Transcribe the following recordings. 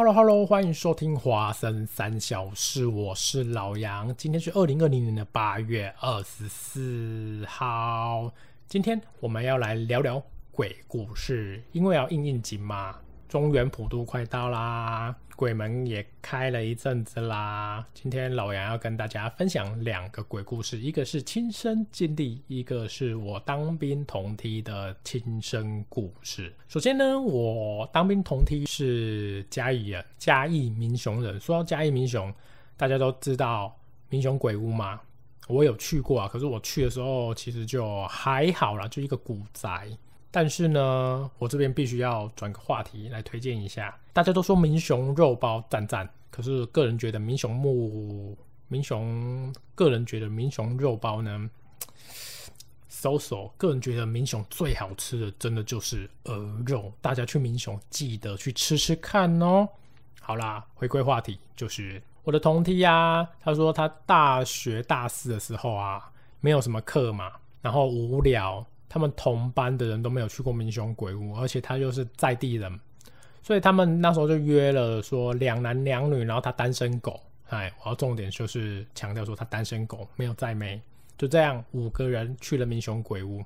Hello Hello，欢迎收听花生三小事，我是老杨。今天是二零二零年的八月二十四号，今天我们要来聊聊鬼故事，因为要应应景嘛。中原普渡快到啦，鬼门也开了一阵子啦。今天老杨要跟大家分享两个鬼故事，一个是亲身经历，一个是我当兵同梯的亲身故事。首先呢，我当兵同梯是嘉义人，嘉义民雄人。说到嘉义民雄，大家都知道民雄鬼屋嘛，我有去过啊。可是我去的时候其实就还好啦，就一个古宅。但是呢，我这边必须要转个话题来推荐一下。大家都说明雄肉包赞赞，可是个人觉得明雄木明雄，个人觉得明雄肉包呢，so so。个人觉得明雄最好吃的，真的就是鹅肉。大家去明雄记得去吃吃看哦。好啦，回归话题，就是我的同梯啊，他说他大学大四的时候啊，没有什么课嘛，然后无聊。他们同班的人都没有去过民雄鬼屋，而且他又是在地人，所以他们那时候就约了说两男两女，然后他单身狗，哎，我要重点就是强调说他单身狗没有在没，就这样五个人去了民雄鬼屋，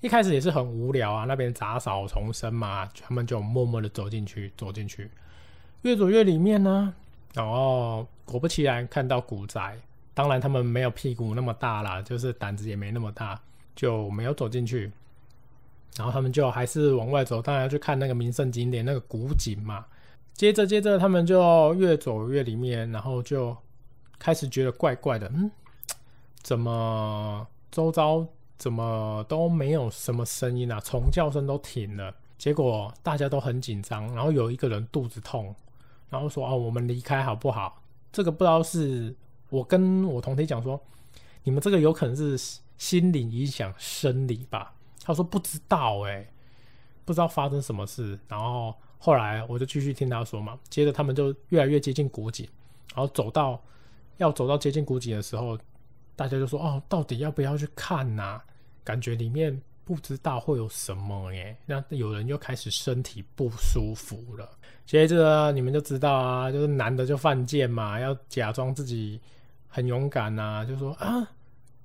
一开始也是很无聊啊，那边杂草丛生嘛，他们就默默的走进去，走进去，越走越里面呢，然后果不其然看到古宅，当然他们没有屁股那么大啦，就是胆子也没那么大。就没有走进去，然后他们就还是往外走，当然要去看那个名胜景点那个古井嘛。接着接着，他们就越走越里面，然后就开始觉得怪怪的，嗯，怎么周遭怎么都没有什么声音啊？虫叫声都停了。结果大家都很紧张，然后有一个人肚子痛，然后说：“哦，我们离开好不好？”这个不知道是我跟我同学讲说，你们这个有可能是。心理影响生理吧，他说不知道哎，不知道发生什么事。然后后来我就继续听他说嘛，接着他们就越来越接近古井，然后走到要走到接近古井的时候，大家就说哦，到底要不要去看呐？感觉里面不知道会有什么耶。那有人又开始身体不舒服了。接着你们就知道啊，就是男的就犯贱嘛，要假装自己很勇敢呐，就说啊。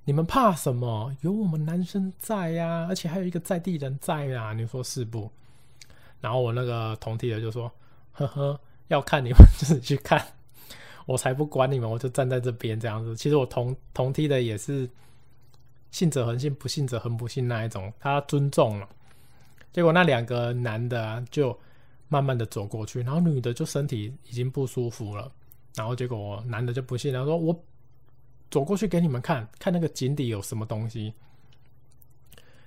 你们怕什么？有我们男生在呀，而且还有一个在地人在呀，你说是不？然后我那个同梯的就说：“呵呵，要看你们自己去看，我才不管你们，我就站在这边这样子。”其实我同同梯的也是信者恒信，不信者恒不信那一种，他尊重了。结果那两个男的就慢慢的走过去，然后女的就身体已经不舒服了，然后结果男的就不信，他说：“我。”走过去给你们看看那个井底有什么东西，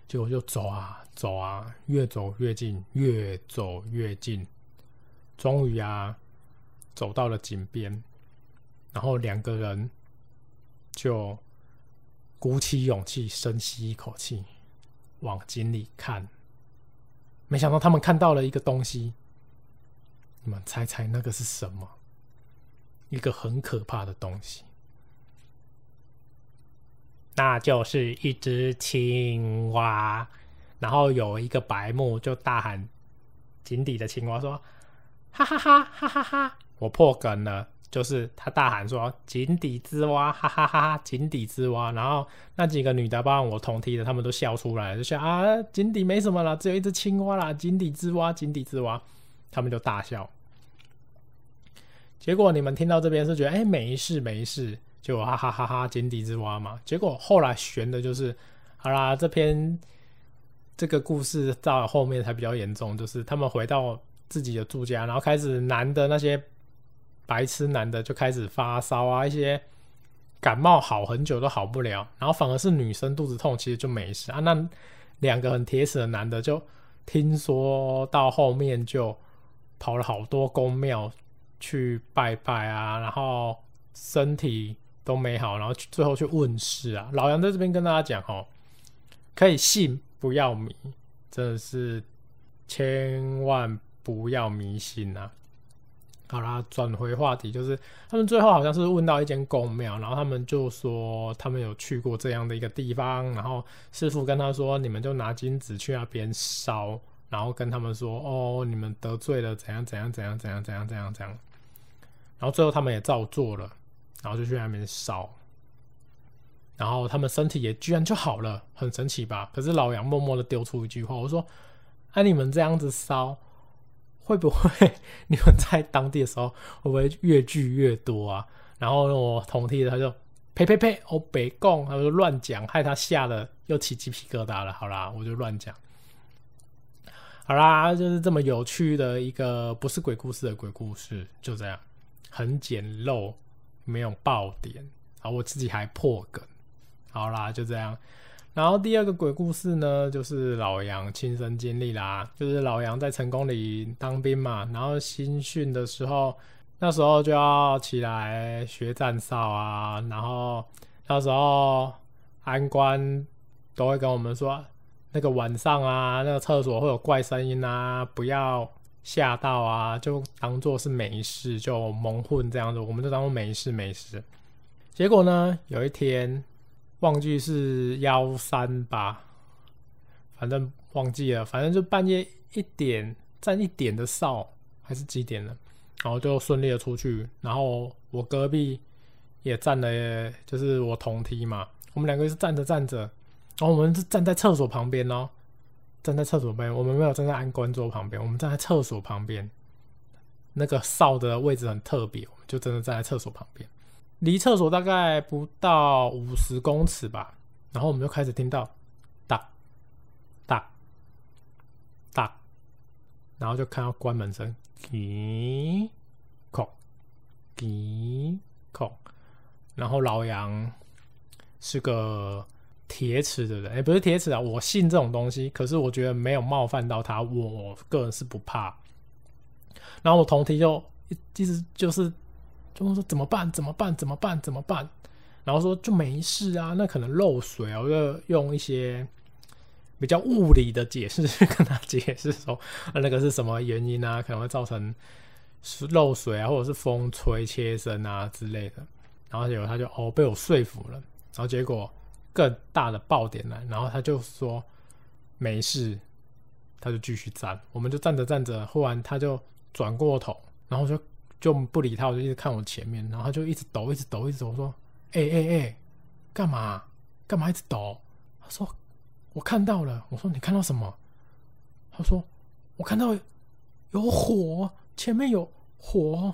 结果就走啊走啊，越走越近，越走越近，终于啊走到了井边，然后两个人就鼓起勇气，深吸一口气，往井里看，没想到他们看到了一个东西，你们猜猜那个是什么？一个很可怕的东西。那就是一只青蛙，然后有一个白目就大喊：“井底的青蛙说，哈哈哈哈哈哈！我破梗了，就是他大喊说井底之蛙，哈哈哈哈！井底之蛙。”然后那几个女的，包括我同梯的，他们都笑出来，就笑啊，井底没什么了，只有一只青蛙啦，井底之蛙，井底之蛙，他们就大笑。结果你们听到这边是觉得，哎，没事没事。就哈哈哈哈井底之蛙嘛，结果后来悬的就是，好啦，这篇这个故事到后面才比较严重，就是他们回到自己的住家，然后开始男的那些白痴男的就开始发烧啊，一些感冒好很久都好不了，然后反而是女生肚子痛其实就没事啊，那两个很铁齿的男的就听说到后面就跑了好多宫庙去拜拜啊，然后身体。都没好，然后最后去问世啊！老杨在这边跟大家讲哦，可以信不要迷，真的是千万不要迷信呐！好啦，转回话题，就是他们最后好像是问到一间公庙，然后他们就说他们有去过这样的一个地方，然后师傅跟他说，你们就拿金子去那边烧，然后跟他们说：“哦，你们得罪了怎样怎样怎样怎样怎样怎样怎样。”然后最后他们也照做了，然后就去那边烧，然后他们身体也居然就好了，很神奇吧？可是老杨默默的丢出一句话：“我说，哎，你们这样子烧，会不会 你们在当地的时候会不会越聚越多啊？”然后我同梯的他就呸呸呸，我北贡，他就乱讲，害他吓得又起鸡皮疙瘩了。好啦，我就乱讲。好啦，就是这么有趣的一个不是鬼故事的鬼故事，就这样。很简陋，没有爆点，然后我自己还破梗，好啦，就这样。然后第二个鬼故事呢，就是老杨亲身经历啦，就是老杨在成功里当兵嘛，然后新训的时候，那时候就要起来学站哨啊，然后那时候安官都会跟我们说，那个晚上啊，那个厕所会有怪声音啊，不要。吓到啊，就当做是没事，就蒙混这样子，我们就当做没事没事。结果呢，有一天忘记是幺三吧，反正忘记了，反正就半夜一点站一点的哨还是几点了，然后就顺利的出去。然后我隔壁也站了，就是我同梯嘛，我们两个是站着站着，然后我们是站在厕所旁边哦。站在厕所边，我们没有站在安官桌旁边，我们站在厕所旁边。那个哨的位置很特别，我们就真的站在厕所旁边，离厕所大概不到五十公尺吧。然后我们就开始听到哒哒哒，然后就看到关门声，滴孔滴孔，然后老杨是个。铁齿的人，哎，不是铁齿啊，我信这种东西，可是我觉得没有冒犯到他，我个人是不怕。然后我同题就一直就是就说怎么办？怎么办？怎么办？怎么办？然后说就没事啊，那可能漏水啊，我就用一些比较物理的解释跟他解释说，那个是什么原因啊？可能会造成漏水啊，或者是风吹切身啊之类的。然后结果他就哦被我说服了，然后结果。更大的爆点来，然后他就说没事，他就继续站，我们就站着站着，忽然他就转过头，然后就就不理他，我就一直看我前面，然后他就一直抖，一直抖，一直抖，我说哎哎哎，干嘛干嘛一直抖？他说我看到了，我说你看到什么？他说我看到有火，前面有火。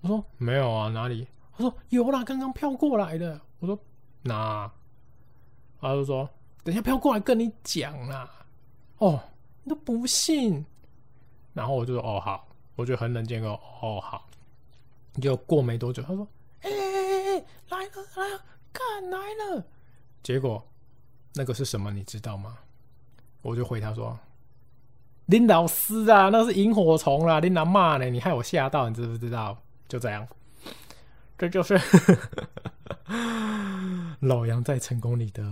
我说没有啊，哪里？他说有啦，刚刚飘过来的。我说哪？他就说：“等下不要过来跟你讲啦。”哦，你都不信。然后我就说：“哦好。”我就很冷静哦，哦好。”就过没多久，他说：“哎哎哎哎，来了来了，看来了。”结果那个是什么？你知道吗？我就回他说：“林老师啊，那是萤火虫啦！林老骂呢，你害我吓到，你知不知道？”就这样，这就是 老杨在成功里的。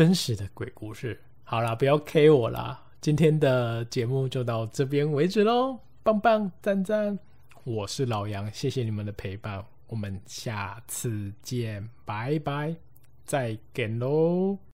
真实的鬼故事，好啦，不要 K 我啦。今天的节目就到这边为止喽，棒棒赞赞！我是老杨，谢谢你们的陪伴，我们下次见，拜拜，再见喽。